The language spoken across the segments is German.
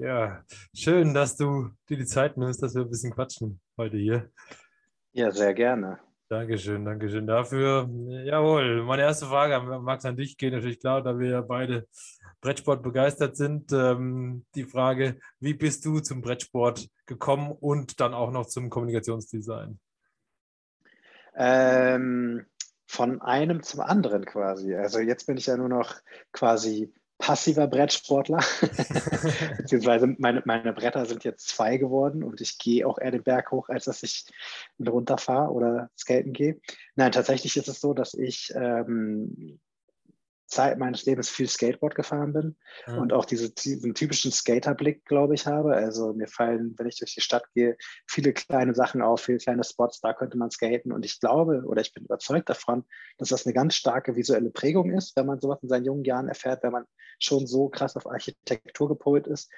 Ja, schön, dass du dir die Zeit nimmst, dass wir ein bisschen quatschen heute hier. Ja, sehr gerne. Dankeschön, Dankeschön dafür. Jawohl, meine erste Frage, Max, an dich geht natürlich klar, da wir ja beide Brettsport begeistert sind. Ähm, die Frage, wie bist du zum Brettsport gekommen und dann auch noch zum Kommunikationsdesign? Ähm, von einem zum anderen quasi. Also jetzt bin ich ja nur noch quasi passiver Brettsportler. Beziehungsweise meine, meine Bretter sind jetzt zwei geworden und ich gehe auch eher den Berg hoch, als dass ich runterfahre oder skaten gehe. Nein, tatsächlich ist es so, dass ich ähm, Zeit meines Lebens viel Skateboard gefahren bin mhm. und auch diese, diesen typischen Skaterblick, glaube ich, habe. Also mir fallen, wenn ich durch die Stadt gehe, viele kleine Sachen auf, viele kleine Spots, da könnte man skaten. Und ich glaube oder ich bin überzeugt davon, dass das eine ganz starke visuelle Prägung ist, wenn man sowas in seinen jungen Jahren erfährt, wenn man schon so krass auf Architektur gepolt ist,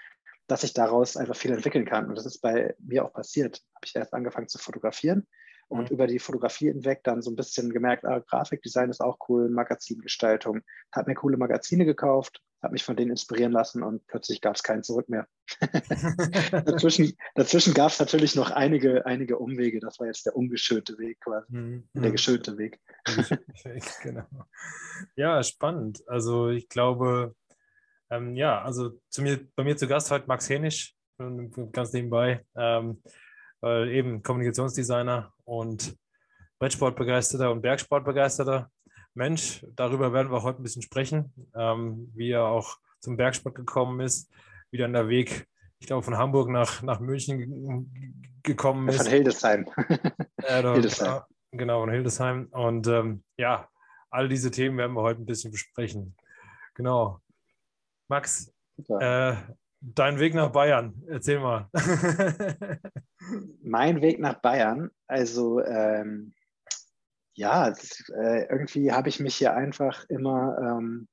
dass ich daraus einfach viel entwickeln kann. Und das ist bei mir auch passiert. Habe ich erst angefangen zu fotografieren und mhm. über die Fotografie hinweg dann so ein bisschen gemerkt, ah, Grafikdesign ist auch cool, Magazingestaltung. Habe mir coole Magazine gekauft, habe mich von denen inspirieren lassen und plötzlich gab es keinen Zurück mehr. dazwischen dazwischen gab es natürlich noch einige, einige Umwege. Das war jetzt der ungeschönte Weg quasi, mhm. der mhm. geschönte Weg. genau. Ja, spannend. Also ich glaube, ähm, ja, also zu mir, bei mir zu Gast heute Max Henisch, ganz nebenbei. Ähm, äh, eben Kommunikationsdesigner und Brettsportbegeisterter und Bergsportbegeisterter Mensch. Darüber werden wir heute ein bisschen sprechen, ähm, wie er auch zum Bergsport gekommen ist, wie dann der Weg, ich glaube, von Hamburg nach, nach München gekommen ist. Von Hildesheim. äh, da, Hildesheim. Genau, von Hildesheim. Und ähm, ja, all diese Themen werden wir heute ein bisschen besprechen. Genau. Max, äh, dein Weg nach Bayern, erzähl mal. mein Weg nach Bayern, also ähm, ja, das, äh, irgendwie habe ich mich hier einfach immer ähm,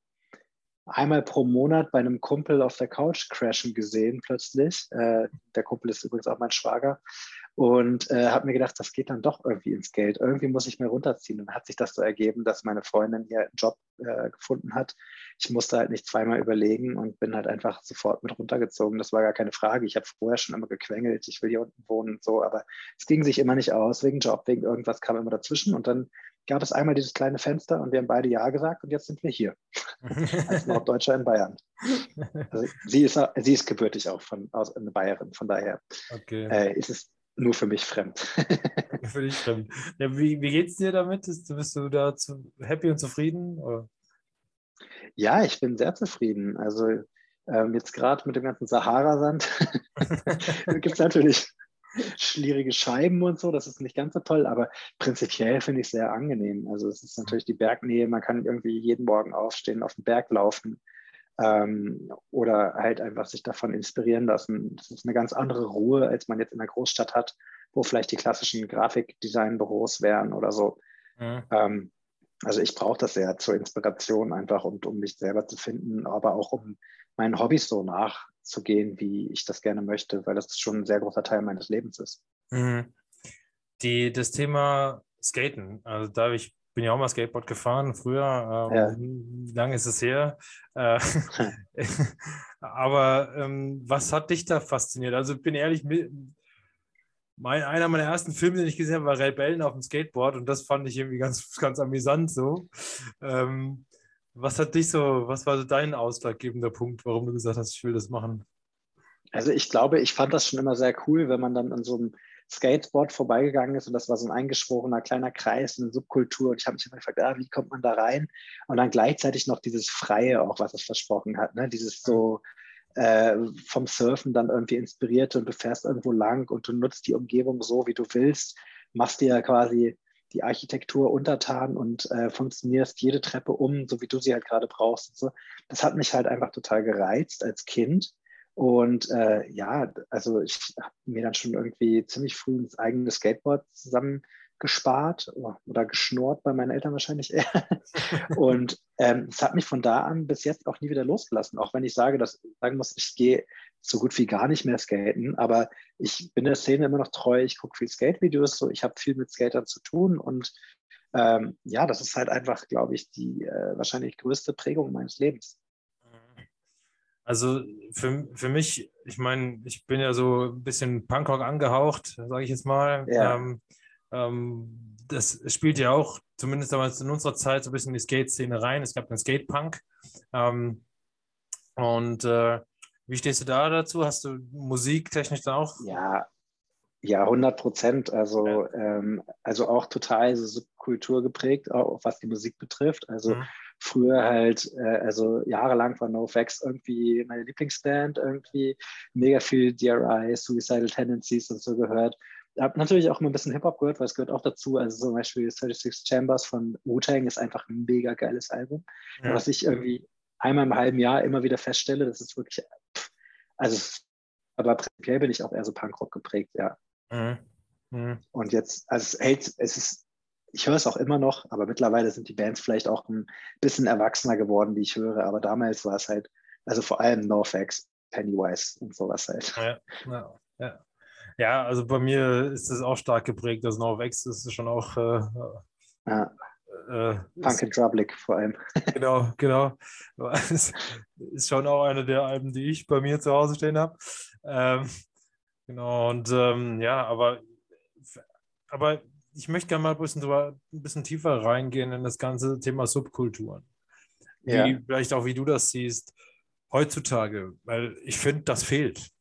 einmal pro Monat bei einem Kumpel auf der Couch crashen gesehen, plötzlich. Äh, der Kumpel ist übrigens auch mein Schwager. Und äh, habe mir gedacht, das geht dann doch irgendwie ins Geld. Irgendwie muss ich mir runterziehen. Und hat sich das so ergeben, dass meine Freundin hier einen Job äh, gefunden hat. Ich musste halt nicht zweimal überlegen und bin halt einfach sofort mit runtergezogen. Das war gar keine Frage. Ich habe vorher schon immer gequengelt, ich will hier unten wohnen und so, aber es ging sich immer nicht aus, wegen Job, wegen irgendwas kam immer dazwischen. Und dann gab es einmal dieses kleine Fenster und wir haben beide Ja gesagt und jetzt sind wir hier. Als Norddeutscher in Bayern. Also sie, ist, sie ist gebürtig auch von aus eine Bayerin, von daher okay. äh, ist es nur für mich fremd. für dich fremd. Ja, wie wie geht es dir damit? Bist du da zu, happy und zufrieden? Oder? Ja, ich bin sehr zufrieden. Also ähm, jetzt gerade mit dem ganzen Sahara-Sand gibt es natürlich schlierige Scheiben und so, das ist nicht ganz so toll, aber prinzipiell finde ich es sehr angenehm. Also es ist natürlich die Bergnähe, man kann irgendwie jeden Morgen aufstehen, auf den Berg laufen ähm, oder halt einfach sich davon inspirieren lassen. Das ist eine ganz andere Ruhe, als man jetzt in der Großstadt hat, wo vielleicht die klassischen Grafikdesign-Büros wären oder so. Mhm. Ähm, also ich brauche das sehr zur Inspiration einfach und um mich selber zu finden, aber auch um meinen Hobbys so nachzugehen, wie ich das gerne möchte, weil das schon ein sehr großer Teil meines Lebens ist. Mhm. Die, das Thema Skaten, also da ich bin ja auch mal Skateboard gefahren früher. Ähm, ja. Lange ist es her. Äh, aber ähm, was hat dich da fasziniert? Also ich bin ehrlich, mein, einer meiner ersten Filme, den ich gesehen habe, war Rebellen auf dem Skateboard und das fand ich irgendwie ganz, ganz amüsant so. Ähm, was hat dich so, was war so dein ausschlaggebender Punkt, warum du gesagt hast, ich will das machen? Also ich glaube, ich fand das schon immer sehr cool, wenn man dann an so einem Skateboard vorbeigegangen ist und das war so ein eingeschworener kleiner Kreis, eine Subkultur und ich habe mich immer gefragt, ah, wie kommt man da rein? Und dann gleichzeitig noch dieses Freie auch, was es versprochen hat, ne? dieses so äh, vom Surfen dann irgendwie inspiriert und du fährst irgendwo lang und du nutzt die Umgebung so, wie du willst, machst dir quasi die Architektur untertan und äh, funktionierst jede Treppe um, so wie du sie halt gerade brauchst. So. Das hat mich halt einfach total gereizt als Kind Und äh, ja, also ich habe mir dann schon irgendwie ziemlich früh das eigene Skateboard zusammen gespart oder geschnurrt bei meinen Eltern wahrscheinlich eher. Und ähm, es hat mich von da an bis jetzt auch nie wieder losgelassen, auch wenn ich sage, dass sagen muss, ich gehe so gut wie gar nicht mehr skaten, aber ich bin der Szene immer noch treu, ich gucke viel Skate-Videos, so ich habe viel mit Skatern zu tun und ähm, ja, das ist halt einfach, glaube ich, die äh, wahrscheinlich größte Prägung meines Lebens. Also für, für mich, ich meine, ich bin ja so ein bisschen Punkrock angehaucht, sage ich jetzt mal. Ja. Ähm, ähm, das spielt ja auch, zumindest damals in unserer Zeit, so ein bisschen in die Skate-Szene rein. Es gab den Skate-Punk. Ähm, und äh, wie stehst du da dazu? Hast du musiktechnisch da auch? Ja, ja, 100 Prozent. Also, ja. ähm, also auch total so Subkultur geprägt, auch was die Musik betrifft. Also mhm. Früher halt, äh, also jahrelang war NoFX irgendwie meine Lieblingsband, irgendwie mega viel DRI, Suicidal Tendencies und so gehört habe natürlich auch mal ein bisschen Hip-Hop gehört, weil es gehört auch dazu. Also zum Beispiel 36 Chambers von Wu-Tang ist einfach ein mega geiles Album. Ja. Was ich irgendwie einmal im halben Jahr immer wieder feststelle, das ist wirklich, also, aber prinzipiell bin ich auch eher so Punkrock geprägt, ja. Mhm. Mhm. Und jetzt, also es hält, es ist, ich höre es auch immer noch, aber mittlerweile sind die Bands vielleicht auch ein bisschen erwachsener geworden, die ich höre. Aber damals war es halt, also vor allem NoFX, Pennywise und sowas halt. Ja, ja, ja. Ja, also bei mir ist es auch stark geprägt. Das NoFX ist schon auch. Äh, ja. Äh, Punk and Drublick vor allem. Genau, genau. Ist schon auch eine der Alben, die ich bei mir zu Hause stehen habe. Ähm, genau, und ähm, ja, aber, aber ich möchte gerne mal ein bisschen, drüber, ein bisschen tiefer reingehen in das ganze Thema Subkulturen. Ja. Wie, vielleicht auch, wie du das siehst heutzutage, weil ich finde, das fehlt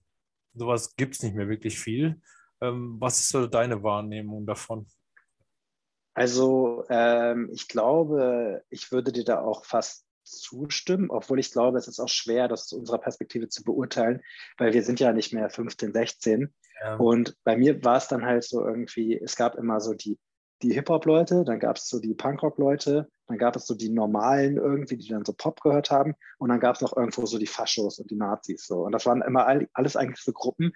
sowas gibt es nicht mehr wirklich viel. Ähm, was ist so deine Wahrnehmung davon? Also ähm, ich glaube, ich würde dir da auch fast zustimmen, obwohl ich glaube, es ist auch schwer, das aus unserer Perspektive zu beurteilen, weil wir sind ja nicht mehr 15, 16. Ja. Und bei mir war es dann halt so irgendwie, es gab immer so die die Hip-Hop-Leute, dann gab es so die Punkrock-Leute, dann gab es so die normalen irgendwie, die dann so Pop gehört haben und dann gab es noch irgendwo so die Faschos und die Nazis so. Und das waren immer all, alles eigentlich so Gruppen,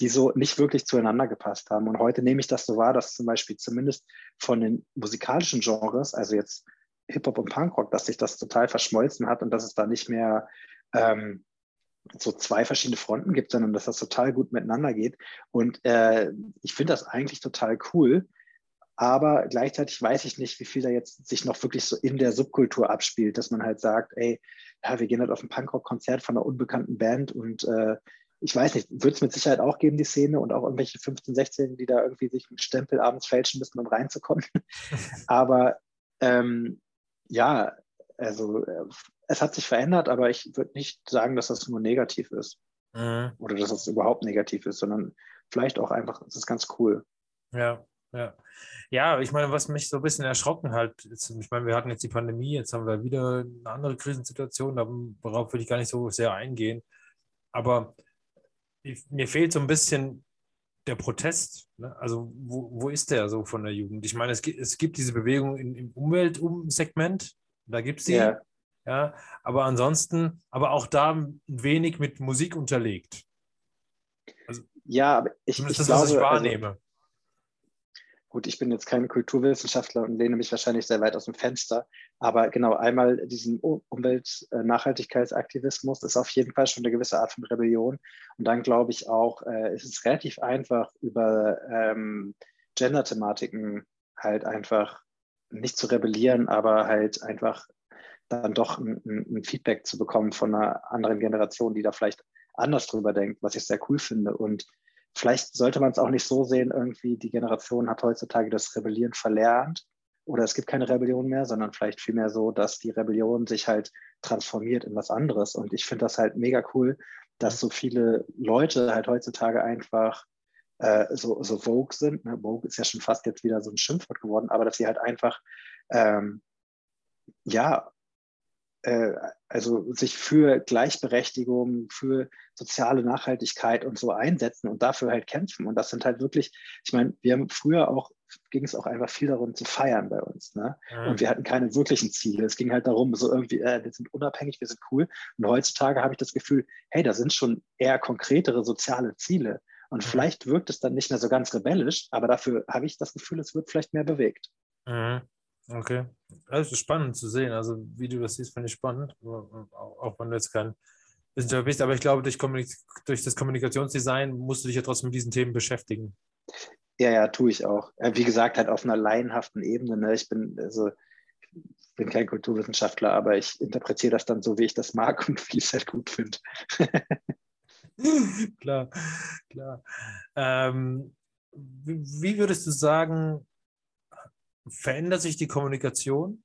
die so nicht wirklich zueinander gepasst haben. Und heute nehme ich das so wahr, dass zum Beispiel zumindest von den musikalischen Genres, also jetzt Hip-Hop und Punkrock, dass sich das total verschmolzen hat und dass es da nicht mehr ähm, so zwei verschiedene Fronten gibt, sondern dass das total gut miteinander geht. Und äh, ich finde das eigentlich total cool, aber gleichzeitig weiß ich nicht, wie viel da jetzt sich noch wirklich so in der Subkultur abspielt, dass man halt sagt, ey, ja, wir gehen halt auf ein Punkrock-Konzert von einer unbekannten Band und äh, ich weiß nicht, wird es mit Sicherheit auch geben, die Szene und auch irgendwelche 15-, 16, die da irgendwie sich einen Stempel abends fälschen müssen, um reinzukommen. aber ähm, ja, also äh, es hat sich verändert, aber ich würde nicht sagen, dass das nur negativ ist. Mhm. Oder dass das überhaupt negativ ist, sondern vielleicht auch einfach, es ist ganz cool. Ja, ja. Ja, ich meine, was mich so ein bisschen erschrocken hat, ist, ich meine, wir hatten jetzt die Pandemie, jetzt haben wir wieder eine andere Krisensituation, darauf will ich gar nicht so sehr eingehen. Aber ich, mir fehlt so ein bisschen der Protest. Ne? Also, wo, wo ist der so von der Jugend? Ich meine, es gibt, es gibt diese Bewegung in, im Umweltsegment, da gibt es sie. Ja. Ja. Aber ansonsten, aber auch da ein wenig mit Musik unterlegt. Also, ja, aber ich, ich das, glaube, was ich also wahrnehme. Also, Gut, ich bin jetzt kein Kulturwissenschaftler und lehne mich wahrscheinlich sehr weit aus dem Fenster, aber genau einmal diesen Umwelt-Nachhaltigkeitsaktivismus ist auf jeden Fall schon eine gewisse Art von Rebellion. Und dann glaube ich auch, äh, ist es relativ einfach, über ähm, Gender-Thematiken halt einfach nicht zu rebellieren, aber halt einfach dann doch ein, ein, Feedback zu bekommen von einer anderen Generation, die da vielleicht anders drüber denkt, was ich sehr cool finde. Und vielleicht sollte man es auch nicht so sehen, irgendwie die Generation hat heutzutage das Rebellieren verlernt oder es gibt keine Rebellion mehr, sondern vielleicht vielmehr so, dass die Rebellion sich halt transformiert in was anderes. Und ich finde das halt mega cool, dass so viele Leute halt heutzutage einfach äh, so, so Vogue sind. Ne? Vogue ist ja schon fast jetzt wieder so ein Schimpfwort geworden, aber dass sie halt einfach ähm, ja also sich für Gleichberechtigung, für soziale Nachhaltigkeit und so einsetzen und dafür halt kämpfen. Und das sind halt wirklich, ich meine, wir haben früher auch ging es auch einfach viel darum zu feiern bei uns. Ne? Mhm. Und wir hatten keine wirklichen Ziele. Es ging halt darum, so irgendwie, äh, wir sind unabhängig, wir sind cool. Und heutzutage habe ich das Gefühl, hey, da sind schon eher konkretere soziale Ziele. Und mhm. vielleicht wirkt es dann nicht mehr so ganz rebellisch, aber dafür habe ich das Gefühl, es wird vielleicht mehr bewegt. Mhm. Okay. Das ist spannend zu sehen. Also, wie du das siehst, finde ich spannend. Auch wenn du jetzt kein Wissenschaftler bist, aber ich glaube, durch, durch das Kommunikationsdesign musst du dich ja trotzdem mit diesen Themen beschäftigen. Ja, ja, tue ich auch. Wie gesagt, halt auf einer laienhaften Ebene. Ne? Ich bin, also, ich bin kein Kulturwissenschaftler, aber ich interpretiere das dann so, wie ich das mag und wie ich es halt gut finde. klar, klar. Ähm, wie würdest du sagen, verändert sich die Kommunikation?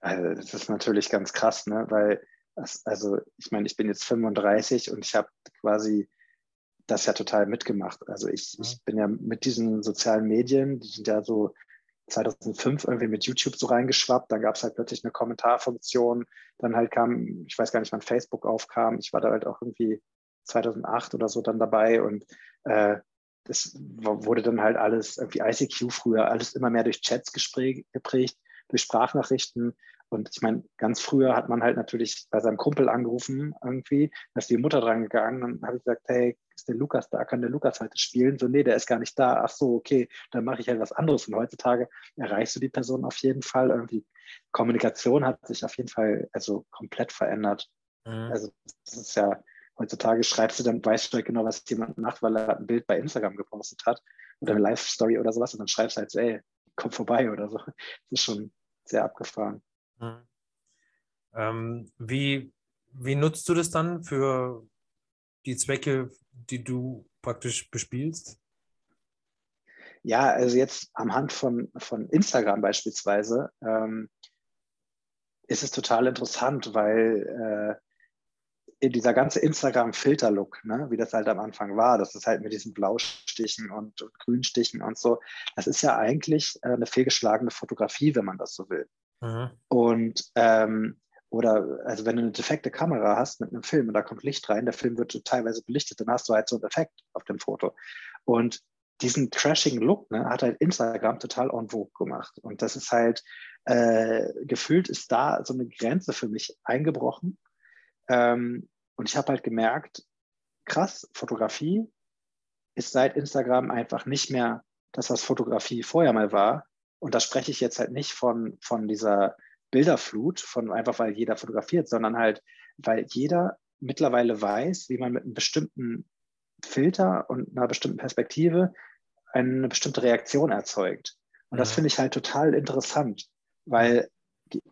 Also, das ist natürlich ganz krass, ne? weil, also ich meine, ich bin jetzt 35 und ich habe quasi das ja total mitgemacht. Also ich, ja. ich bin ja mit diesen sozialen Medien, die sind ja so 2005 irgendwie mit YouTube so reingeschwappt. Dann gab es halt plötzlich eine Kommentarfunktion. Dann halt kam, ich weiß gar nicht, wann Facebook aufkam. Ich war da halt auch irgendwie 2008 oder so dann dabei und äh, das wurde dann halt alles, irgendwie ICQ früher, alles immer mehr durch Chats geprägt, durch Sprachnachrichten. Und ich meine, ganz früher hat man halt natürlich bei seinem Kumpel angerufen irgendwie, da ist die Mutter dran gegangen, dann habe ich gesagt, hey, ist der Lukas da? Kann der Lukas heute spielen? So, nee, der ist gar nicht da. Ach so, okay, dann mache ich halt was anderes. Und heutzutage erreichst du die Person auf jeden Fall. Irgendwie Kommunikation hat sich auf jeden Fall also komplett verändert. Mhm. Also das ist ja, heutzutage schreibst du dann, weißt du halt genau, was jemand macht, weil er ein Bild bei Instagram gepostet hat oder eine Live-Story oder sowas und dann schreibst du halt so, ey, komm vorbei oder so. Das ist schon sehr abgefahren. Mhm. Ähm, wie, wie nutzt du das dann für die Zwecke, die du praktisch bespielst? Ja, also jetzt am Hand von, von Instagram beispielsweise ähm, ist es total interessant, weil äh, dieser ganze Instagram-Filter-Look, ne, wie das halt am Anfang war, das ist halt mit diesen Blaustichen und, und Grünstichen und so, das ist ja eigentlich äh, eine fehlgeschlagene Fotografie, wenn man das so will. Mhm. Und ähm, oder also wenn du eine defekte Kamera hast mit einem Film und da kommt Licht rein, der Film wird teilweise belichtet, dann hast du halt so einen Effekt auf dem Foto. Und diesen trashing Look ne, hat halt Instagram total en vogue gemacht. Und das ist halt, äh, gefühlt ist da so eine Grenze für mich eingebrochen. Ähm, und ich habe halt gemerkt, krass, Fotografie ist seit Instagram einfach nicht mehr das, was Fotografie vorher mal war, und da spreche ich jetzt halt nicht von, von dieser Bilderflut, von einfach weil jeder fotografiert, sondern halt, weil jeder mittlerweile weiß, wie man mit einem bestimmten Filter und einer bestimmten Perspektive eine bestimmte Reaktion erzeugt. Und das finde ich halt total interessant, weil,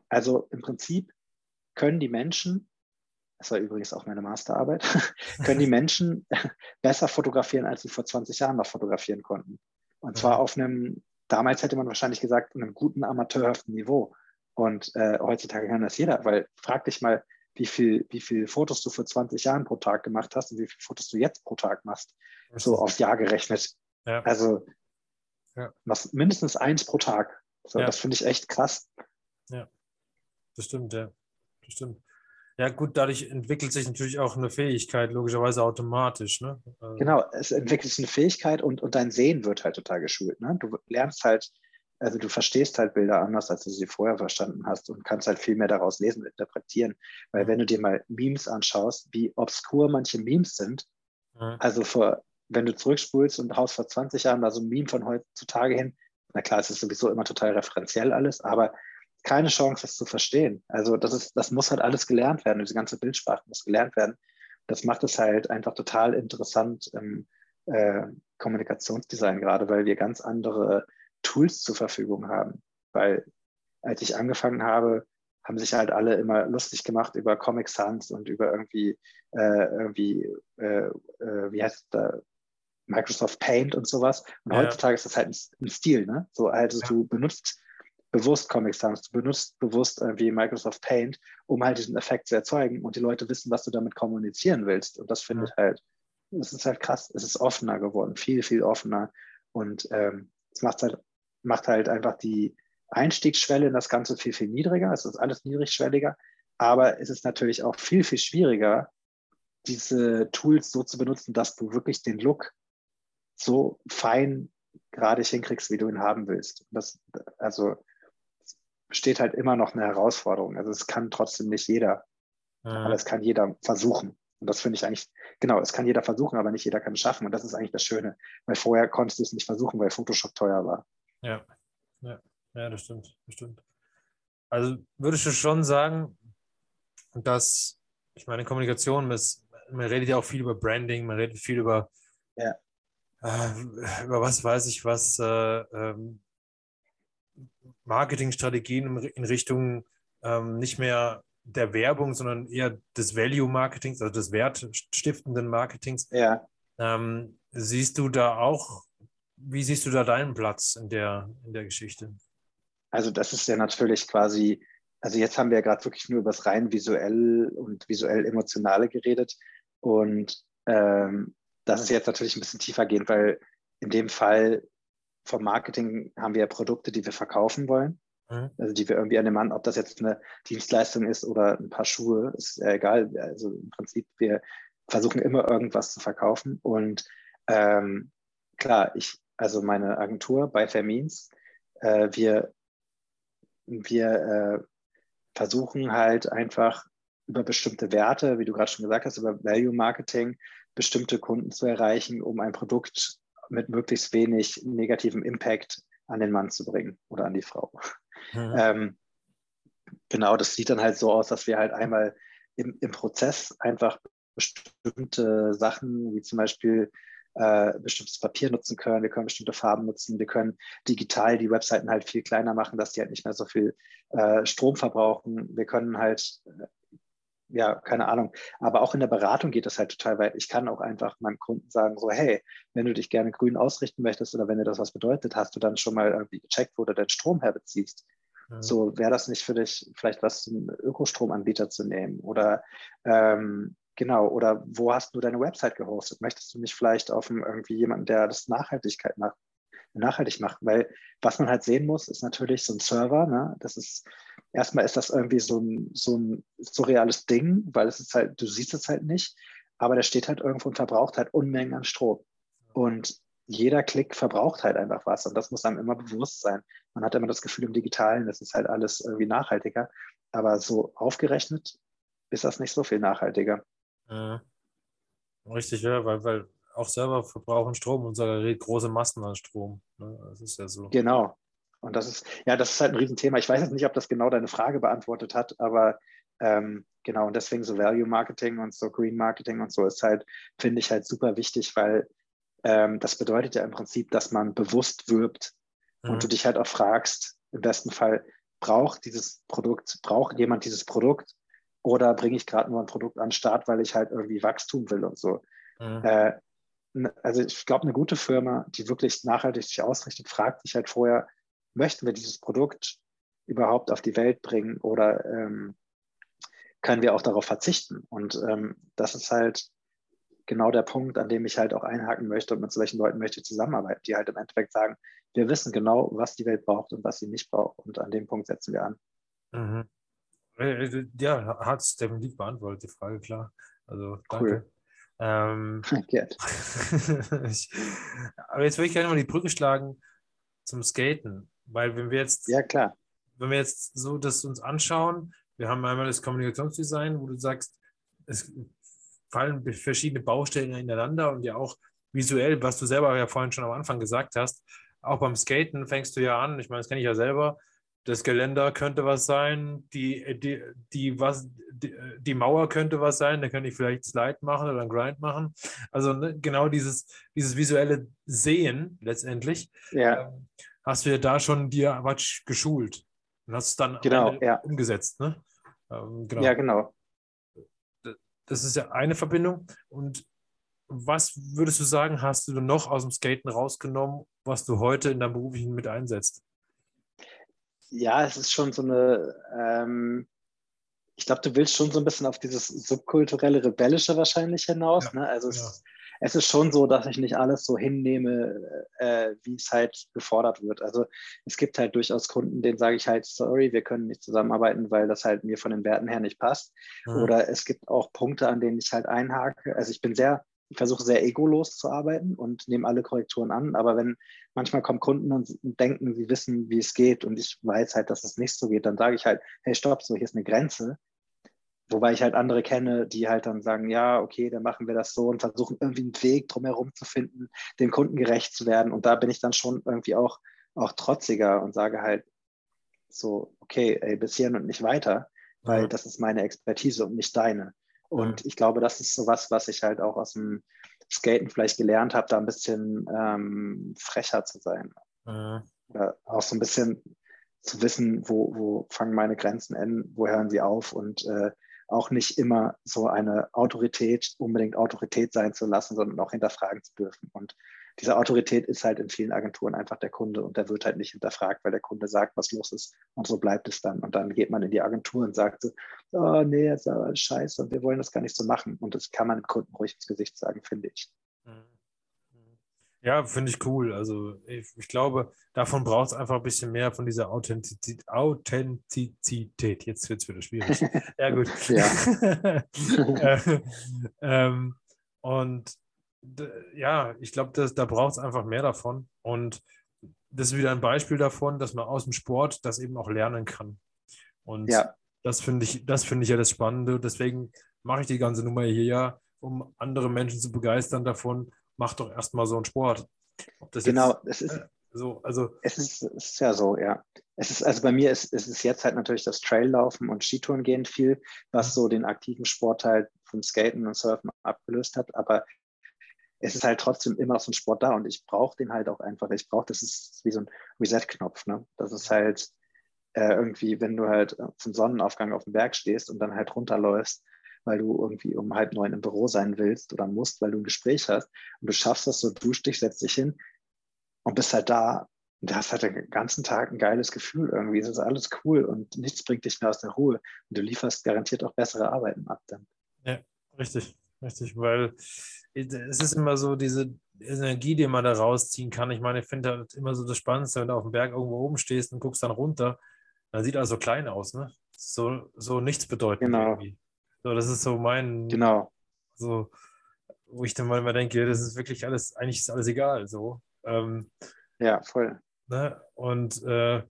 also im Prinzip können die Menschen, das war übrigens auch meine Masterarbeit, können die Menschen besser fotografieren, als sie vor 20 Jahren noch fotografieren konnten. Und zwar auf einem damals hätte man wahrscheinlich gesagt, in einem guten amateurhaften Niveau. Und äh, heutzutage kann das jeder, weil frag dich mal, wie viel, wie viel Fotos du vor 20 Jahren pro Tag gemacht hast und wie viele Fotos du jetzt pro Tag machst, so aufs Jahr gerechnet. Ja. Also ja. was mindestens eins pro Tag. So, ja. Das finde ich echt krass. Ja, das stimmt, ja. Das stimmt. Ja, gut, dadurch entwickelt sich natürlich auch eine Fähigkeit, logischerweise automatisch. Ne? Also genau, es entwickelt sich eine Fähigkeit und, und dein Sehen wird halt total geschult. Ne? Du lernst halt, also du verstehst halt Bilder anders, als du sie vorher verstanden hast und kannst halt viel mehr daraus lesen und interpretieren. Weil wenn du dir mal Memes anschaust, wie obskur manche Memes sind, mhm. also vor, wenn du zurückspulst und haust vor 20 Jahren da so ein Meme von heutzutage hin, na klar, es ist sowieso immer total referenziell alles, aber keine Chance, das zu verstehen. Also das ist, das muss halt alles gelernt werden. Diese ganze Bildsprache muss gelernt werden. Das macht es halt einfach total interessant im äh, Kommunikationsdesign gerade, weil wir ganz andere Tools zur Verfügung haben. Weil als ich angefangen habe, haben sich halt alle immer lustig gemacht über Comic Sans und über irgendwie, äh, irgendwie äh, äh wie heißt es da, Microsoft Paint und sowas. Und ja. heutzutage ist das halt ein, ein Stil, ne? So, also ja. du benutzt bewusst Comic Sans, du benutzt bewusst äh, wie Microsoft Paint, um halt diesen Effekt zu erzeugen und die Leute wissen, was du damit kommunizieren willst. Und das finde ja. ich halt, es ist halt krass, es ist offener geworden, viel, viel offener. Und ähm, es macht halt, macht halt einfach die Einstiegsschwelle in das Ganze viel, viel niedriger. Es ist alles niedrigschwelliger, aber es ist natürlich auch viel, viel schwieriger, diese Tools so zu benutzen, dass du wirklich den Look so fein gerade hinkriegst, wie du ihn haben willst. Das, also besteht halt immer noch eine Herausforderung. Also es kann trotzdem nicht jeder, mhm. aber es kann jeder versuchen. Und das finde ich eigentlich, genau, es kann jeder versuchen, aber nicht jeder kann es schaffen. Und das ist eigentlich das Schöne, weil vorher konntest du es nicht versuchen, weil Photoshop teuer war. Ja, ja, ja, das stimmt, das stimmt. Also würdest du schon sagen, dass, ich meine, Kommunikation, man redet ja auch viel über Branding, man redet viel über, ja. äh, über was weiß ich was, äh, ähm, Marketingstrategien in Richtung ähm, nicht mehr der Werbung, sondern eher des Value-Marketings, also des wertstiftenden Marketings. Ja. Ähm, siehst du da auch, wie siehst du da deinen Platz in der, in der Geschichte? Also das ist ja natürlich quasi, also jetzt haben wir ja gerade wirklich nur über das rein visuell und visuell emotionale geredet. Und ähm, das ist jetzt natürlich ein bisschen tiefer gehend, weil in dem Fall vom Marketing haben wir ja Produkte, die wir verkaufen wollen. Mhm. Also die wir irgendwie an dem Mann, ob das jetzt eine Dienstleistung ist oder ein paar Schuhe, ist ja egal. Also im Prinzip, wir versuchen immer irgendwas zu verkaufen. Und ähm, klar, ich, also meine Agentur bei Fermins, äh, wir, wir äh, versuchen halt einfach über bestimmte Werte, wie du gerade schon gesagt hast, über Value Marketing bestimmte Kunden zu erreichen, um ein Produkt mit möglichst wenig negativem Impact an den Mann zu bringen oder an die Frau. Mhm. Ähm, genau, das sieht dann halt so aus, dass wir halt einmal im, im Prozess einfach bestimmte Sachen, wie zum Beispiel äh, bestimmtes Papier nutzen können, wir können bestimmte Farben nutzen, wir können digital die Webseiten halt viel kleiner machen, dass die halt nicht mehr so viel äh, Strom verbrauchen. Wir können halt ja, keine Ahnung. Aber auch in der Beratung geht das halt total weit. Ich kann auch einfach meinem Kunden sagen, so, hey, wenn du dich gerne grün ausrichten möchtest oder wenn dir das was bedeutet, hast du dann schon mal irgendwie gecheckt, wo du deinen Strom herbeziehst. Mhm. So, wäre das nicht für dich vielleicht was, einen Ökostromanbieter zu nehmen? Oder ähm, genau, oder wo hast du deine Website gehostet? Möchtest du nicht vielleicht auf einem, irgendwie jemanden, der das Nachhaltigkeit macht, nachhaltig macht? Weil was man halt sehen muss, ist natürlich so ein Server, ne? Das ist erstmal ist das irgendwie so ein, so ein surreales Ding, weil es ist halt, du siehst es halt nicht, aber der steht halt irgendwo und verbraucht halt Unmengen an Strom. Und jeder Klick verbraucht halt einfach was und das muss einem immer bewusst sein. Man hat immer das Gefühl im Digitalen, das ist halt alles irgendwie nachhaltiger, aber so aufgerechnet ist das nicht so viel nachhaltiger. Ja. Richtig, ja, weil, weil auch selber verbrauchen Strom und sogar große Massen an Strom. Ne? Das ist ja so. Genau, und das ist, ja, das ist halt ein Riesenthema. Ich weiß jetzt nicht, ob das genau deine Frage beantwortet hat, aber ähm, genau, und deswegen so Value Marketing und so Green Marketing und so ist halt, finde ich halt super wichtig, weil ähm, das bedeutet ja im Prinzip, dass man bewusst wirbt mhm. und du dich halt auch fragst, im besten Fall, braucht dieses Produkt, braucht jemand dieses Produkt oder bringe ich gerade nur ein Produkt an den Start, weil ich halt irgendwie Wachstum will und so. Mhm. Äh, also ich glaube, eine gute Firma, die wirklich nachhaltig sich ausrichtet, fragt sich halt vorher, möchten wir dieses Produkt überhaupt auf die Welt bringen oder ähm, können wir auch darauf verzichten? Und ähm, das ist halt genau der Punkt, an dem ich halt auch einhaken möchte und mit solchen Leuten möchte ich zusammenarbeiten, die halt im Endeffekt sagen, wir wissen genau, was die Welt braucht und was sie nicht braucht. Und an dem Punkt setzen wir an. Mhm. Äh, äh, ja, hat es definitiv beantwortet, die Frage, klar. Also danke. Cool. Ähm, ich, aber jetzt würde ich gerne mal die Brücke schlagen zum Skaten. Weil wenn wir jetzt, ja klar, wenn wir jetzt so das uns anschauen, wir haben einmal das Kommunikationsdesign, wo du sagst, es fallen verschiedene Baustellen ineinander und ja auch visuell, was du selber ja vorhin schon am Anfang gesagt hast, auch beim Skaten fängst du ja an, ich meine, das kenne ich ja selber, das Geländer könnte was sein, die, die, die, was, die, die Mauer könnte was sein, da könnte ich vielleicht Slide machen oder einen Grind machen. Also ne, genau dieses, dieses visuelle Sehen letztendlich. Ja. Ähm, hast du ja da schon dir was geschult und hast es dann genau, ja. umgesetzt. Ne? Ähm, genau. Ja, genau. Das ist ja eine Verbindung. Und was würdest du sagen, hast du noch aus dem Skaten rausgenommen, was du heute in deinem beruflichen mit einsetzt? Ja, es ist schon so eine, ähm, ich glaube, du willst schon so ein bisschen auf dieses subkulturelle, rebellische wahrscheinlich hinaus. Ja, ne? Also es, ja es ist schon so, dass ich nicht alles so hinnehme, äh, wie es halt gefordert wird. Also es gibt halt durchaus Kunden, denen sage ich halt, sorry, wir können nicht zusammenarbeiten, weil das halt mir von den Werten her nicht passt. Mhm. Oder es gibt auch Punkte, an denen ich halt einhake. Also ich bin sehr versuche sehr egolos zu arbeiten und nehme alle Korrekturen an. Aber wenn manchmal kommen Kunden und denken, sie wissen, wie es geht und ich weiß halt, dass es nicht so geht, dann sage ich halt, hey, stopp, so hier ist eine Grenze. Wobei ich halt andere kenne, die halt dann sagen, ja, okay, dann machen wir das so und versuchen irgendwie einen Weg drumherum zu finden, dem Kunden gerecht zu werden. Und da bin ich dann schon irgendwie auch, auch trotziger und sage halt so, okay, ey, bis hierhin und nicht weiter, weil ja. das ist meine Expertise und nicht deine. Und ich glaube, das ist sowas, was ich halt auch aus dem Skaten vielleicht gelernt habe, da ein bisschen ähm, frecher zu sein. Ja. Oder auch so ein bisschen zu wissen, wo, wo fangen meine Grenzen an, wo hören sie auf und äh, auch nicht immer so eine Autorität unbedingt Autorität sein zu lassen, sondern auch hinterfragen zu dürfen. Und diese Autorität ist halt in vielen Agenturen einfach der Kunde und der wird halt nicht hinterfragt, weil der Kunde sagt, was los ist und so bleibt es dann. Und dann geht man in die Agentur und sagt so, oh nee, das ist aber scheiße und wir wollen das gar nicht so machen. Und das kann man dem Kunden ruhig ins Gesicht sagen, finde ich. Mhm. Ja, finde ich cool. Also ich, ich glaube, davon braucht es einfach ein bisschen mehr von dieser Authentizität. Authentizität. Jetzt wird es wieder schwierig. ja, gut. ja. äh, ähm, und ja, ich glaube, da braucht es einfach mehr davon. Und das ist wieder ein Beispiel davon, dass man aus dem Sport das eben auch lernen kann. Und ja. das finde ich, das finde ich ja das Spannende. Deswegen mache ich die ganze Nummer hier ja, um andere Menschen zu begeistern davon, mach doch erstmal so einen Sport. genau, jetzt, es ist. Äh, so, also es ist, es ist ja so, ja. Es ist, also bei mir ist, ist es jetzt halt natürlich das Traillaufen und Skitouren gehen viel, was mhm. so den aktiven Sportteil vom Skaten und Surfen abgelöst hat. Aber es ist halt trotzdem immer noch so ein Sport da und ich brauche den halt auch einfach. Ich brauche, das ist wie so ein Reset-Knopf. Ne? Das ist halt äh, irgendwie, wenn du halt zum Sonnenaufgang auf dem Berg stehst und dann halt runterläufst weil du irgendwie um halb neun im Büro sein willst oder musst, weil du ein Gespräch hast und du schaffst das so, duschst dich, setzt dich hin und bist halt da und du hast halt den ganzen Tag ein geiles Gefühl irgendwie. Es ist alles cool und nichts bringt dich mehr aus der Ruhe und du lieferst garantiert auch bessere Arbeiten ab dann. Ja, richtig, richtig, weil es ist immer so diese Energie, die man da rausziehen kann. Ich meine, ich finde halt immer so das Spannendste, wenn du auf dem Berg irgendwo oben stehst und guckst dann runter, dann sieht alles so klein aus, ne? So, so nichts bedeutend genau. irgendwie. So, das ist so mein. Genau. So, wo ich dann mal immer denke, das ist wirklich alles, eigentlich ist alles egal. So. Ähm, ja, voll. Ne? Und äh,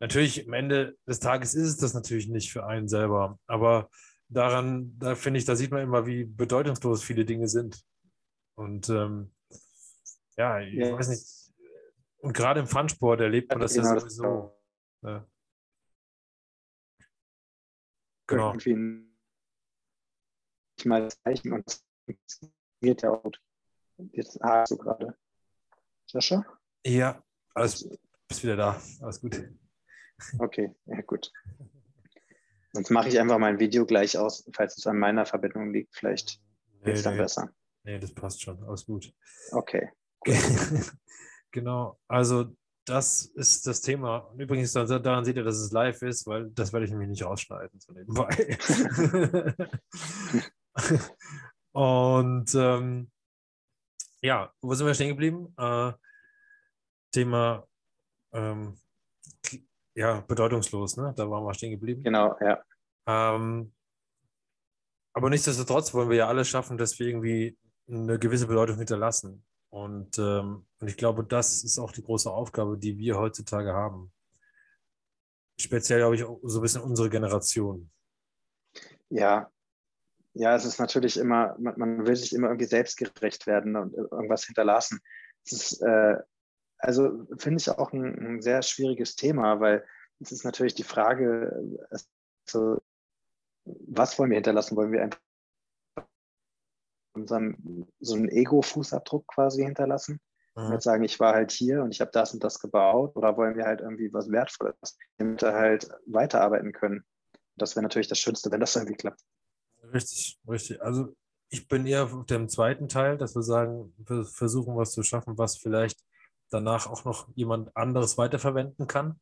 natürlich am Ende des Tages ist es das natürlich nicht für einen selber. Aber daran, da finde ich, da sieht man immer, wie bedeutungslos viele Dinge sind. Und ähm, ja, ich ja. weiß nicht. Und gerade im Funsport erlebt man das ja, genau, sowieso. Das ja. Genau. Mal zeichnen und es funktioniert ja auch. Jetzt hast du gerade. Sascha? Ja, alles bist wieder da. Alles gut. Okay, ja gut. Sonst mache ich einfach mein Video gleich aus, falls es an meiner Verbindung liegt. Vielleicht nee, es dann nee. besser. Nee, das passt schon. Alles gut. Okay. genau. Also das ist das Thema. Und übrigens, daran seht ihr, dass es live ist, weil das werde ich nämlich nicht rausschneiden, so nebenbei. Und ähm, ja, wo sind wir stehen geblieben? Äh, Thema ähm, ja, bedeutungslos, ne? Da waren wir stehen geblieben. Genau, ja. Ähm, aber nichtsdestotrotz wollen wir ja alle schaffen, dass wir irgendwie eine gewisse Bedeutung hinterlassen. Und, ähm, und ich glaube, das ist auch die große Aufgabe, die wir heutzutage haben. Speziell, glaube ich, so ein bisschen unsere Generation. Ja, ja, es ist natürlich immer, man, man, will sich immer irgendwie selbstgerecht werden und irgendwas hinterlassen. Es ist, äh, also finde ich auch ein, ein, sehr schwieriges Thema, weil es ist natürlich die Frage, also, was wollen wir hinterlassen? Wollen wir einfach unseren, so einen Ego-Fußabdruck quasi hinterlassen? Mhm. Und sagen, ich war halt hier und ich habe das und das gebaut oder wollen wir halt irgendwie was Wertvolles, damit wir halt weiterarbeiten können? Das wäre natürlich das Schönste, wenn das irgendwie klappt. Richtig, richtig. Also ich bin eher auf dem zweiten Teil, dass wir sagen, wir versuchen was zu schaffen, was vielleicht danach auch noch jemand anderes weiterverwenden kann.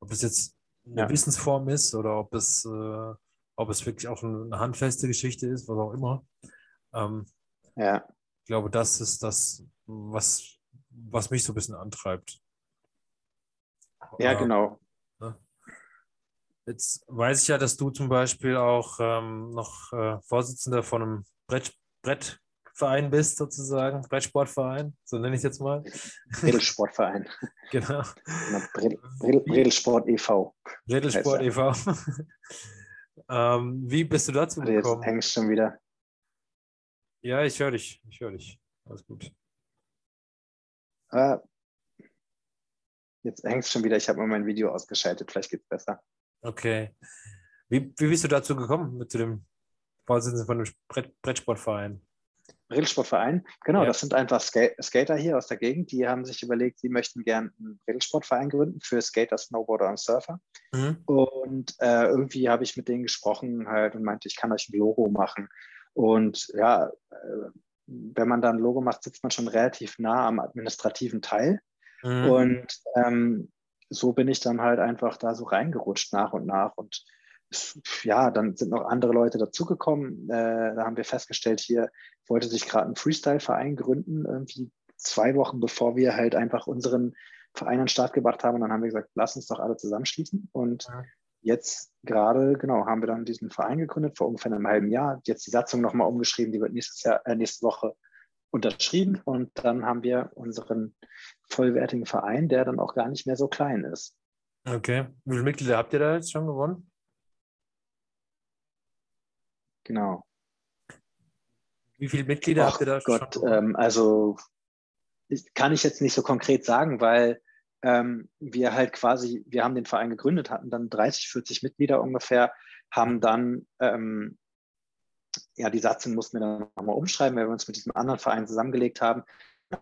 Ob es jetzt eine ja. Wissensform ist oder ob es, äh, ob es wirklich auch eine handfeste Geschichte ist, was auch immer. Ähm, ja. Ich glaube, das ist das, was, was mich so ein bisschen antreibt. Ja, äh, genau. Jetzt weiß ich ja, dass du zum Beispiel auch ähm, noch äh, Vorsitzender von einem Brett, Brett Verein bist, sozusagen, Brettsportverein, so nenne ich es jetzt mal. Bredel-Sportverein. genau. Bredel, e.V. Bredel-Sport e.V. ähm, wie bist du dazu gekommen? Jetzt hängst schon wieder. Ja, ich höre dich. Ich höre dich. Alles gut. Äh, jetzt hängst schon wieder. Ich habe mal mein Video ausgeschaltet. Vielleicht geht es besser. Okay. Wie, wie bist du dazu gekommen mit zu dem Vorsitzenden von dem Brett, Brettsportverein? Regelsportverein, genau, ja. das sind einfach Skater hier aus der Gegend, die haben sich überlegt, sie möchten gerne einen Regelsportverein gründen für Skater, Snowboarder und Surfer. Mhm. Und äh, irgendwie habe ich mit denen gesprochen halt und meinte, ich kann euch ein Logo machen. Und ja, äh, wenn man dann ein Logo macht, sitzt man schon relativ nah am administrativen Teil. Mhm. Und ähm, so bin ich dann halt einfach da so reingerutscht nach und nach. Und ja, dann sind noch andere Leute dazugekommen. Äh, da haben wir festgestellt, hier wollte sich gerade ein Freestyle-Verein gründen, irgendwie zwei Wochen bevor wir halt einfach unseren Verein an den Start gebracht haben. Und dann haben wir gesagt, lass uns doch alle zusammenschließen. Und ja. jetzt gerade, genau, haben wir dann diesen Verein gegründet vor ungefähr einem halben Jahr. Jetzt die Satzung nochmal umgeschrieben, die wird nächstes Jahr, äh, nächste Woche unterschrieben. Und dann haben wir unseren vollwertigen Verein, der dann auch gar nicht mehr so klein ist. Okay. Wie viele Mitglieder habt ihr da jetzt schon gewonnen? Genau. Wie viele Mitglieder habt ihr da Gott, schon? Ähm, also kann ich jetzt nicht so konkret sagen, weil ähm, wir halt quasi, wir haben den Verein gegründet, hatten dann 30, 40 Mitglieder ungefähr, haben dann, ähm, ja, die Satzung mussten wir dann nochmal umschreiben, weil wir uns mit diesem anderen Verein zusammengelegt haben,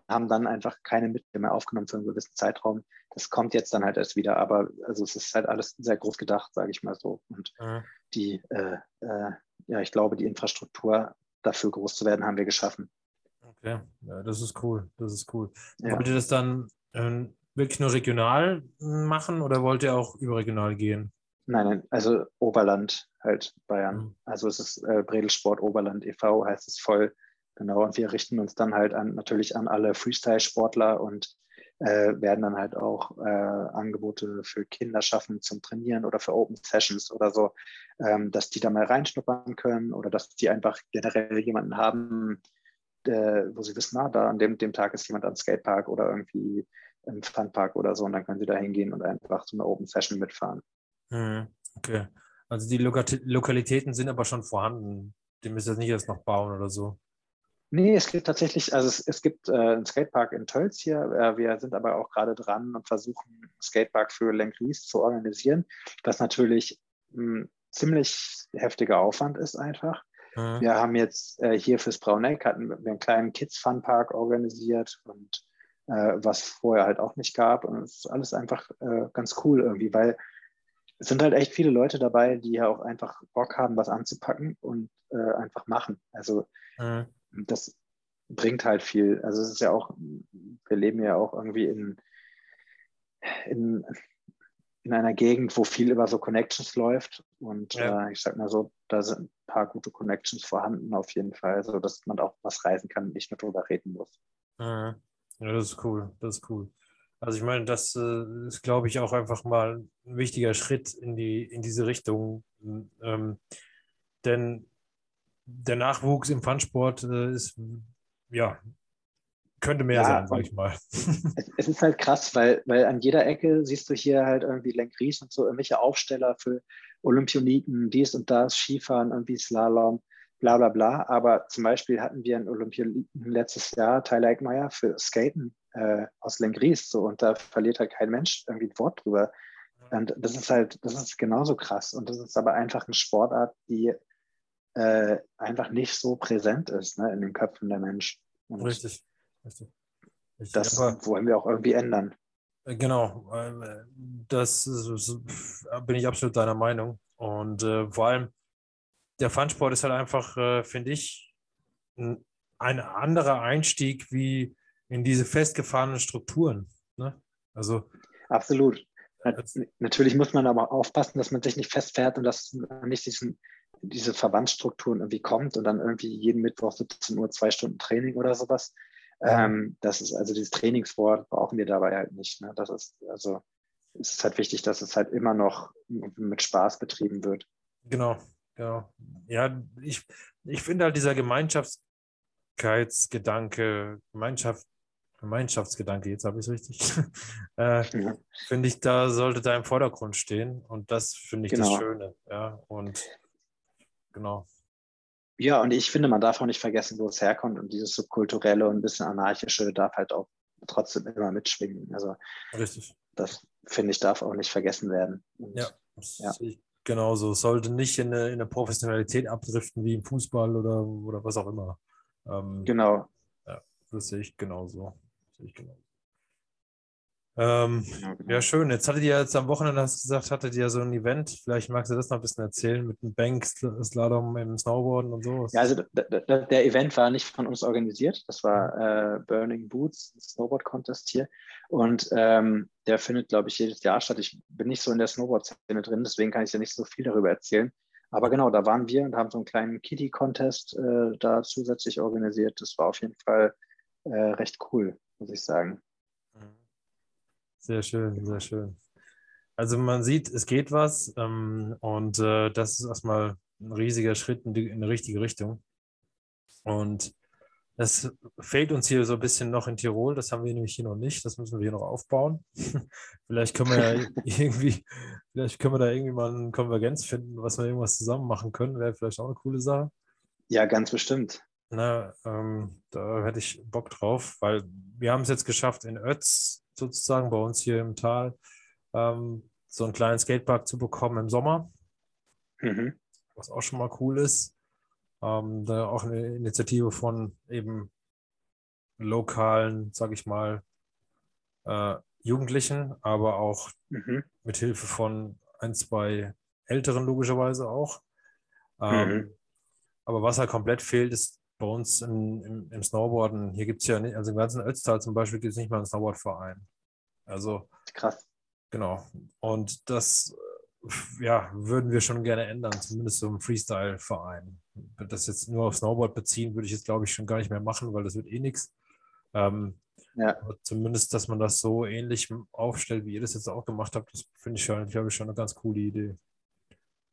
haben dann einfach keine Mitglieder mehr aufgenommen für einen gewissen Zeitraum. Das kommt jetzt dann halt erst wieder, aber also es ist halt alles sehr groß gedacht, sage ich mal so. Und mhm. die, äh, äh, ja, ich glaube, die Infrastruktur dafür groß zu werden, haben wir geschaffen. Okay, ja, das ist cool. Das ist cool. Ja. Wollt ihr das dann äh, wirklich nur regional machen oder wollt ihr auch überregional gehen? Nein, nein, also Oberland halt Bayern. Mhm. Also es ist äh, Bredelsport Oberland e.V. heißt es voll. Genau, und wir richten uns dann halt an, natürlich an alle Freestyle-Sportler und äh, werden dann halt auch äh, Angebote für Kinder schaffen zum Trainieren oder für Open Sessions oder so, ähm, dass die da mal reinschnuppern können oder dass die einfach generell jemanden haben, äh, wo sie wissen, na, da an dem, dem Tag ist jemand am Skatepark oder irgendwie im Funpark oder so und dann können sie da hingehen und einfach so eine Open Session mitfahren. Mhm. Okay. Also die Lokalitäten sind aber schon vorhanden. Die müssen jetzt nicht erst noch bauen oder so. Nee, es gibt tatsächlich, also es, es gibt äh, einen Skatepark in Tölz hier. Äh, wir sind aber auch gerade dran und versuchen, einen Skatepark für Lenkries zu organisieren, was natürlich ein ziemlich heftiger Aufwand ist einfach. Mhm. Wir haben jetzt äh, hier fürs Brauneck hatten wir einen kleinen Kids-Fun-Park organisiert und äh, was vorher halt auch nicht gab. Und es ist alles einfach äh, ganz cool irgendwie, weil es sind halt echt viele Leute dabei, die ja auch einfach Bock haben, was anzupacken und äh, einfach machen. Also mhm das bringt halt viel. Also es ist ja auch, wir leben ja auch irgendwie in, in, in einer Gegend, wo viel über so Connections läuft. Und ja. äh, ich sag mal so, da sind ein paar gute Connections vorhanden auf jeden Fall, so dass man auch was reisen kann und nicht nur drüber reden muss. Ja, das ist cool. Das ist cool. Also ich meine, das äh, ist, glaube ich, auch einfach mal ein wichtiger Schritt in die in diese Richtung. Ähm, denn der Nachwuchs im Funsport äh, ist, ja, könnte mehr ja, sein, sag ich mal. Es, es, ist halt krass, weil, weil an jeder Ecke siehst du hier halt irgendwie Lenkries und so irgendwelche Aufsteller für Olympioniken, dies und das, Skifahren, irgendwie Slalom, bla bla bla. Aber zum Beispiel hatten wir einen Olympioniken letztes Jahr, Tyler Eckmeier, für Skaten äh, aus Lenkries. So, und da verliert halt kein Mensch irgendwie ein Wort drüber. Und das ist halt, das ist genauso krass. Und das ist aber einfach eine Sportart, die äh, einfach nicht so präsent ist ne, in den Köpfen der Menschen. Und richtig, richtig. richtig. Das Aber, wollen wir auch irgendwie ändern. Äh, genau, äh, das ist, bin ich absolut deiner Meinung. Und äh, vor allem, der Funsport ist halt einfach, äh, finde ich, ein, ein, anderer Einstieg wie in diese festgefahrenen Strukturen. Ne? Also, Absolut. Natürlich muss man aber aufpassen, dass man sich nicht festfährt und dass man nicht diesen diese Verbandsstrukturen irgendwie kommt und dann irgendwie jeden Mittwoch 17 Uhr zwei Stunden Training oder sowas. Ähm, das ist also dieses Trainingswort brauchen wir dabei halt nicht. Ne? Das ist also es ist halt wichtig, dass es halt immer noch mit Spaß betrieben wird. Genau, genau. Ja, ich, ich finde halt dieser Gemeinschafts Gemeinsamkeitsgedanke, Gemeinschaft, Gemeinschaftsgedanke, jetzt habe ich es richtig, äh, ja. finde ich, da sollte da im Vordergrund stehen. Und das finde ich genau. das Schöne. Ja, und genau. Ja, und ich finde, man darf auch nicht vergessen, wo es herkommt. Und dieses subkulturelle und ein bisschen anarchische darf halt auch trotzdem immer mitschwingen. Also, Richtig. das finde ich, darf auch nicht vergessen werden. Und, ja, ja. genauso. Es sollte nicht in eine, in eine, Professionalität abdriften wie im Fußball oder, oder was auch immer. Ähm, genau. Ja, das sehe ich genauso. Das sehe ich genauso. Ähm, ja, genau. ja, schön. Jetzt hattet ihr jetzt am Wochenende, hast du gesagt, hattet ihr so ein Event. Vielleicht magst du das noch ein bisschen erzählen mit dem Bank-Slalom im Snowboarden und so. Ja, also der Event war nicht von uns organisiert. Das war äh, Burning Boots, Snowboard-Contest hier. Und ähm, der findet, glaube ich, jedes Jahr statt. Ich bin nicht so in der Snowboard-Szene drin, deswegen kann ich ja nicht so viel darüber erzählen. Aber genau, da waren wir und haben so einen kleinen Kitty-Contest äh, da zusätzlich organisiert. Das war auf jeden Fall äh, recht cool, muss ich sagen. Sehr schön, sehr schön. Also man sieht, es geht was ähm, und äh, das ist erstmal ein riesiger Schritt in die, in die richtige Richtung. Und das fehlt uns hier so ein bisschen noch in Tirol. Das haben wir nämlich hier noch nicht. Das müssen wir hier noch aufbauen. vielleicht können wir ja irgendwie, vielleicht können wir da irgendwie mal eine Konvergenz finden, was wir irgendwas zusammen machen können. Wäre vielleicht auch eine coole Sache. Ja, ganz bestimmt. Na, ähm, da hätte ich Bock drauf, weil wir haben es jetzt geschafft, in Ötz sozusagen bei uns hier im Tal ähm, so einen kleinen Skatepark zu bekommen im Sommer, mhm. was auch schon mal cool ist. Ähm, da auch eine Initiative von eben lokalen, sage ich mal, äh, Jugendlichen, aber auch mhm. mit Hilfe von ein, zwei Älteren logischerweise auch. Ähm, mhm. Aber was halt komplett fehlt, ist bei uns in, im, im, Snowboarden, hier gibt es ja nicht, also im ganzen Ötztal zum Beispiel gibt es nicht mal einen Snowboardverein. Also krass. Genau. Und das ja, würden wir schon gerne ändern, zumindest so im Freestyle-Verein. Das jetzt nur auf Snowboard beziehen, würde ich jetzt, glaube ich, schon gar nicht mehr machen, weil das wird eh nichts. Ähm, ja. Zumindest, dass man das so ähnlich aufstellt, wie ihr das jetzt auch gemacht habt, das finde ich schon, glaube ich, schon eine ganz coole Idee.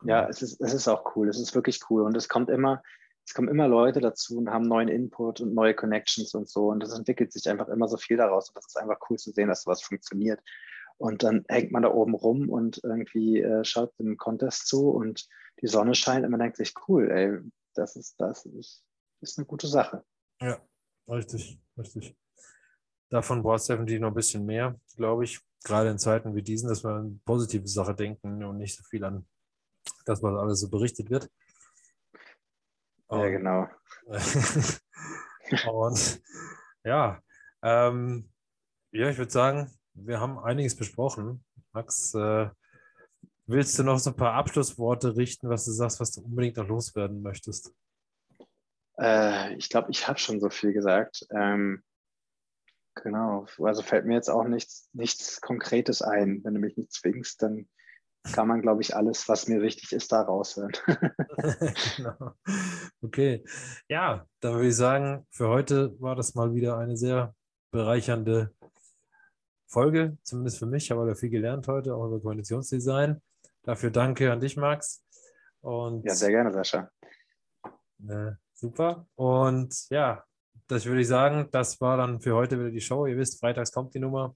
Ja, es ist, es ist auch cool. Es ist wirklich cool. Und es kommt immer, es kommen immer Leute dazu und haben neuen Input und neue Connections und so. Und es entwickelt sich einfach immer so viel daraus. Und das ist einfach cool zu sehen, dass sowas funktioniert. Und dann hängt man da oben rum und irgendwie äh, schaut dem Contest zu und die Sonne scheint und man denkt sich, cool, ey, das ist, das ist, ist eine gute Sache. Ja, richtig, richtig. Davon braucht es definitiv noch ein bisschen mehr, glaube ich. Gerade in Zeiten wie diesen, dass wir an positive Sachen denken und nicht so viel an das, was alles so berichtet wird. Ja, genau. und ja, ähm, ja, ich würde sagen, wir haben einiges besprochen. Max, äh, willst du noch so ein paar Abschlussworte richten, was du sagst, was du unbedingt noch loswerden möchtest? Äh, ich glaube, ich habe schon so viel gesagt. Ähm, genau, also fällt mir jetzt auch nichts, nichts Konkretes ein. Wenn du mich nicht zwingst, dann kann man, glaube ich, alles, was mir wichtig ist, da raushören. genau. Okay. Ja, dann würde ich sagen, für heute war das mal wieder eine sehr bereichernde Folge, zumindest für mich. Ich habe da viel gelernt heute, auch über Koalitionsdesign. Dafür danke an dich, Max. Und, ja, sehr gerne, Sascha. Äh, super. Und ja, das würde ich sagen, das war dann für heute wieder die Show. Ihr wisst, freitags kommt die Nummer.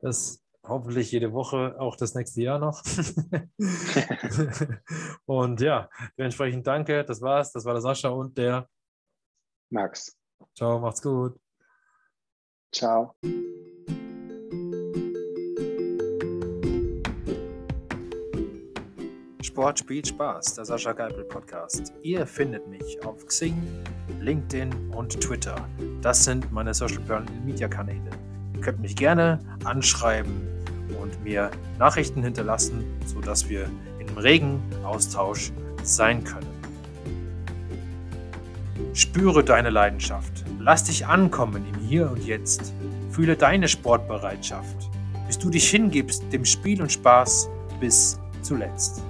Das hoffentlich jede Woche auch das nächste Jahr noch. und ja, dementsprechend danke. Das war's. Das war der Sascha und der Max. Ciao, macht's gut. Ciao. Sport spielt Spaß, der Sascha Geipel Podcast. Ihr findet mich auf Xing, LinkedIn und Twitter. Das sind meine Social Media Kanäle. Ihr könnt mich gerne anschreiben, und mir Nachrichten hinterlassen, sodass wir in regen Austausch sein können. Spüre deine Leidenschaft. Lass dich ankommen im Hier und Jetzt. Fühle deine Sportbereitschaft, bis du dich hingibst dem Spiel und Spaß bis zuletzt.